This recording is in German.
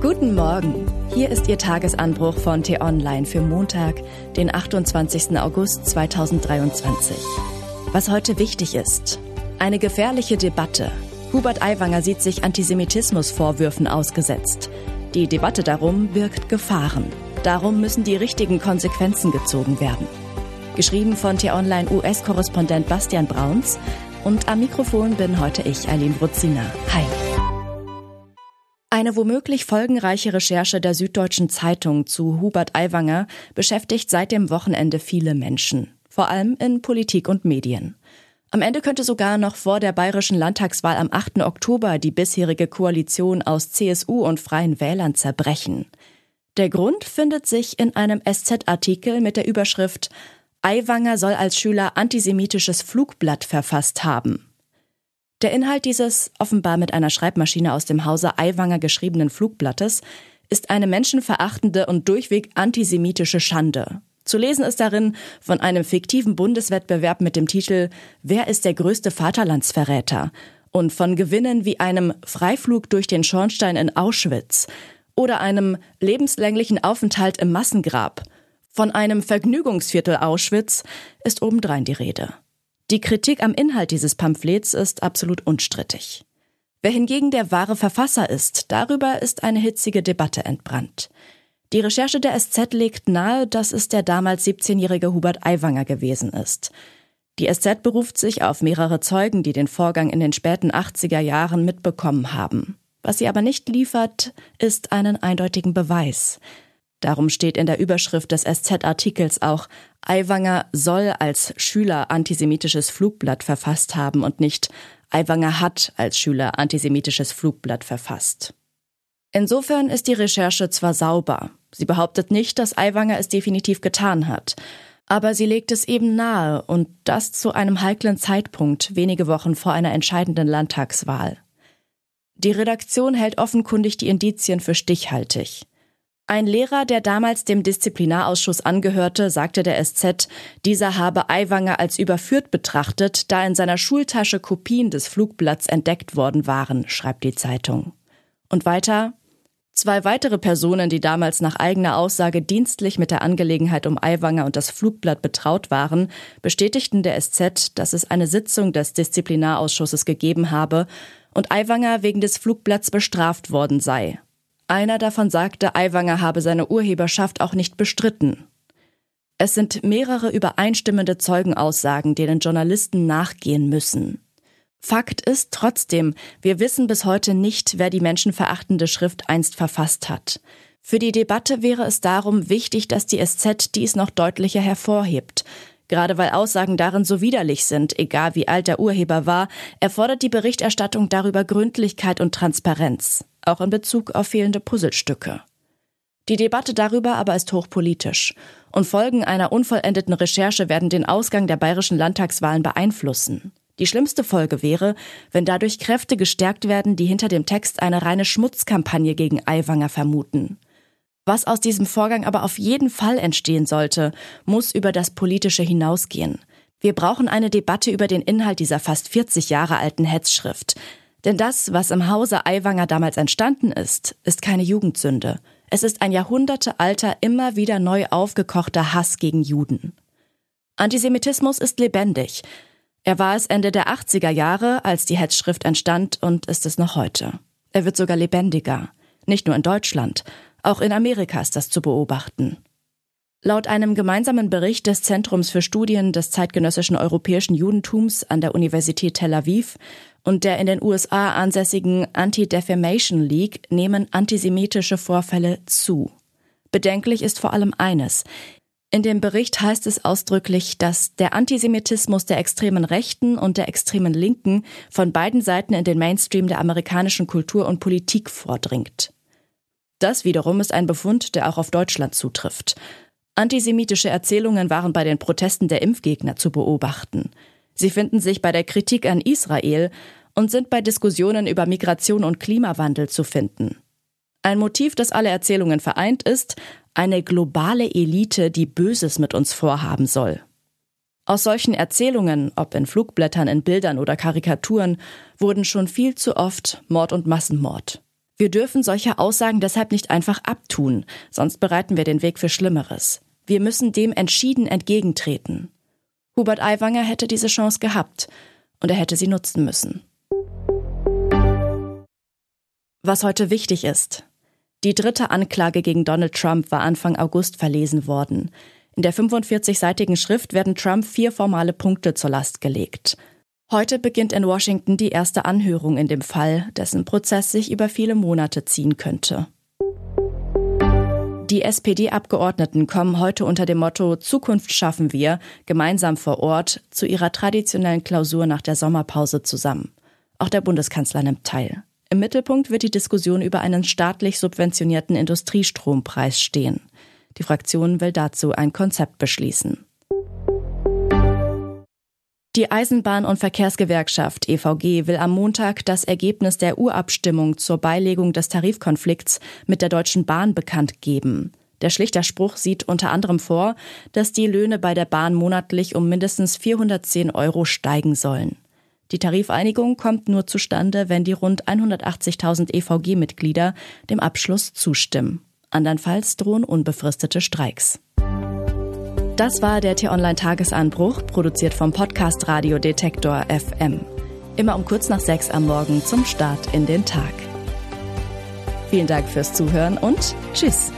Guten Morgen. Hier ist Ihr Tagesanbruch von T-Online für Montag, den 28. August 2023. Was heute wichtig ist. Eine gefährliche Debatte. Hubert Aiwanger sieht sich Antisemitismusvorwürfen ausgesetzt. Die Debatte darum birgt Gefahren. Darum müssen die richtigen Konsequenzen gezogen werden. Geschrieben von T-Online US-Korrespondent Bastian Brauns und am Mikrofon bin heute ich, Eileen Bruzina. Hi. Eine womöglich folgenreiche Recherche der Süddeutschen Zeitung zu Hubert Aiwanger beschäftigt seit dem Wochenende viele Menschen, vor allem in Politik und Medien. Am Ende könnte sogar noch vor der bayerischen Landtagswahl am 8. Oktober die bisherige Koalition aus CSU und Freien Wählern zerbrechen. Der Grund findet sich in einem SZ-Artikel mit der Überschrift Aiwanger soll als Schüler antisemitisches Flugblatt verfasst haben. Der Inhalt dieses offenbar mit einer Schreibmaschine aus dem Hause Aiwanger geschriebenen Flugblattes ist eine menschenverachtende und durchweg antisemitische Schande. Zu lesen ist darin von einem fiktiven Bundeswettbewerb mit dem Titel Wer ist der größte Vaterlandsverräter? und von Gewinnen wie einem Freiflug durch den Schornstein in Auschwitz oder einem lebenslänglichen Aufenthalt im Massengrab. Von einem Vergnügungsviertel Auschwitz ist obendrein die Rede. Die Kritik am Inhalt dieses Pamphlets ist absolut unstrittig. Wer hingegen der wahre Verfasser ist, darüber ist eine hitzige Debatte entbrannt. Die Recherche der SZ legt nahe, dass es der damals 17-jährige Hubert Aiwanger gewesen ist. Die SZ beruft sich auf mehrere Zeugen, die den Vorgang in den späten 80er Jahren mitbekommen haben. Was sie aber nicht liefert, ist einen eindeutigen Beweis. Darum steht in der Überschrift des SZ-Artikels auch, Aiwanger soll als Schüler antisemitisches Flugblatt verfasst haben und nicht Aiwanger hat als Schüler antisemitisches Flugblatt verfasst. Insofern ist die Recherche zwar sauber, sie behauptet nicht, dass Aiwanger es definitiv getan hat, aber sie legt es eben nahe und das zu einem heiklen Zeitpunkt, wenige Wochen vor einer entscheidenden Landtagswahl. Die Redaktion hält offenkundig die Indizien für stichhaltig. Ein Lehrer, der damals dem Disziplinarausschuss angehörte, sagte der SZ, dieser habe Aiwanger als überführt betrachtet, da in seiner Schultasche Kopien des Flugblatts entdeckt worden waren, schreibt die Zeitung. Und weiter, Zwei weitere Personen, die damals nach eigener Aussage dienstlich mit der Angelegenheit um Aiwanger und das Flugblatt betraut waren, bestätigten der SZ, dass es eine Sitzung des Disziplinarausschusses gegeben habe und Aiwanger wegen des Flugblatts bestraft worden sei. Einer davon sagte, Aiwanger habe seine Urheberschaft auch nicht bestritten. Es sind mehrere übereinstimmende Zeugenaussagen, denen Journalisten nachgehen müssen. Fakt ist trotzdem, wir wissen bis heute nicht, wer die menschenverachtende Schrift einst verfasst hat. Für die Debatte wäre es darum wichtig, dass die SZ dies noch deutlicher hervorhebt. Gerade weil Aussagen darin so widerlich sind, egal wie alt der Urheber war, erfordert die Berichterstattung darüber Gründlichkeit und Transparenz auch in Bezug auf fehlende Puzzlestücke. Die Debatte darüber aber ist hochpolitisch und Folgen einer unvollendeten Recherche werden den Ausgang der bayerischen Landtagswahlen beeinflussen. Die schlimmste Folge wäre, wenn dadurch Kräfte gestärkt werden, die hinter dem Text eine reine Schmutzkampagne gegen Aiwanger vermuten. Was aus diesem Vorgang aber auf jeden Fall entstehen sollte, muss über das Politische hinausgehen. Wir brauchen eine Debatte über den Inhalt dieser fast 40 Jahre alten Hetzschrift, denn das, was im Hause Aiwanger damals entstanden ist, ist keine Jugendsünde. Es ist ein jahrhundertealter, immer wieder neu aufgekochter Hass gegen Juden. Antisemitismus ist lebendig. Er war es Ende der 80er Jahre, als die Hetzschrift entstand und ist es noch heute. Er wird sogar lebendiger. Nicht nur in Deutschland, auch in Amerika ist das zu beobachten. Laut einem gemeinsamen Bericht des Zentrums für Studien des zeitgenössischen europäischen Judentums an der Universität Tel Aviv und der in den USA ansässigen Anti-Defamation League nehmen antisemitische Vorfälle zu. Bedenklich ist vor allem eines. In dem Bericht heißt es ausdrücklich, dass der Antisemitismus der extremen Rechten und der extremen Linken von beiden Seiten in den Mainstream der amerikanischen Kultur und Politik vordringt. Das wiederum ist ein Befund, der auch auf Deutschland zutrifft. Antisemitische Erzählungen waren bei den Protesten der Impfgegner zu beobachten. Sie finden sich bei der Kritik an Israel und sind bei Diskussionen über Migration und Klimawandel zu finden. Ein Motiv, das alle Erzählungen vereint, ist eine globale Elite, die Böses mit uns vorhaben soll. Aus solchen Erzählungen, ob in Flugblättern, in Bildern oder Karikaturen, wurden schon viel zu oft Mord und Massenmord. Wir dürfen solche Aussagen deshalb nicht einfach abtun, sonst bereiten wir den Weg für Schlimmeres. Wir müssen dem entschieden entgegentreten. Hubert Aiwanger hätte diese Chance gehabt und er hätte sie nutzen müssen. Was heute wichtig ist. Die dritte Anklage gegen Donald Trump war Anfang August verlesen worden. In der 45-seitigen Schrift werden Trump vier formale Punkte zur Last gelegt. Heute beginnt in Washington die erste Anhörung in dem Fall, dessen Prozess sich über viele Monate ziehen könnte. Die SPD-Abgeordneten kommen heute unter dem Motto Zukunft schaffen wir gemeinsam vor Ort zu ihrer traditionellen Klausur nach der Sommerpause zusammen. Auch der Bundeskanzler nimmt teil. Im Mittelpunkt wird die Diskussion über einen staatlich subventionierten Industriestrompreis stehen. Die Fraktion will dazu ein Konzept beschließen. Die Eisenbahn- und Verkehrsgewerkschaft EVG will am Montag das Ergebnis der Urabstimmung zur Beilegung des Tarifkonflikts mit der Deutschen Bahn bekannt geben. Der Schlichterspruch sieht unter anderem vor, dass die Löhne bei der Bahn monatlich um mindestens 410 Euro steigen sollen. Die Tarifeinigung kommt nur zustande, wenn die rund 180.000 EVG-Mitglieder dem Abschluss zustimmen. Andernfalls drohen unbefristete Streiks. Das war der T-Online-Tagesanbruch, produziert vom Podcast Radio Detektor FM. Immer um kurz nach sechs am Morgen zum Start in den Tag. Vielen Dank fürs Zuhören und Tschüss.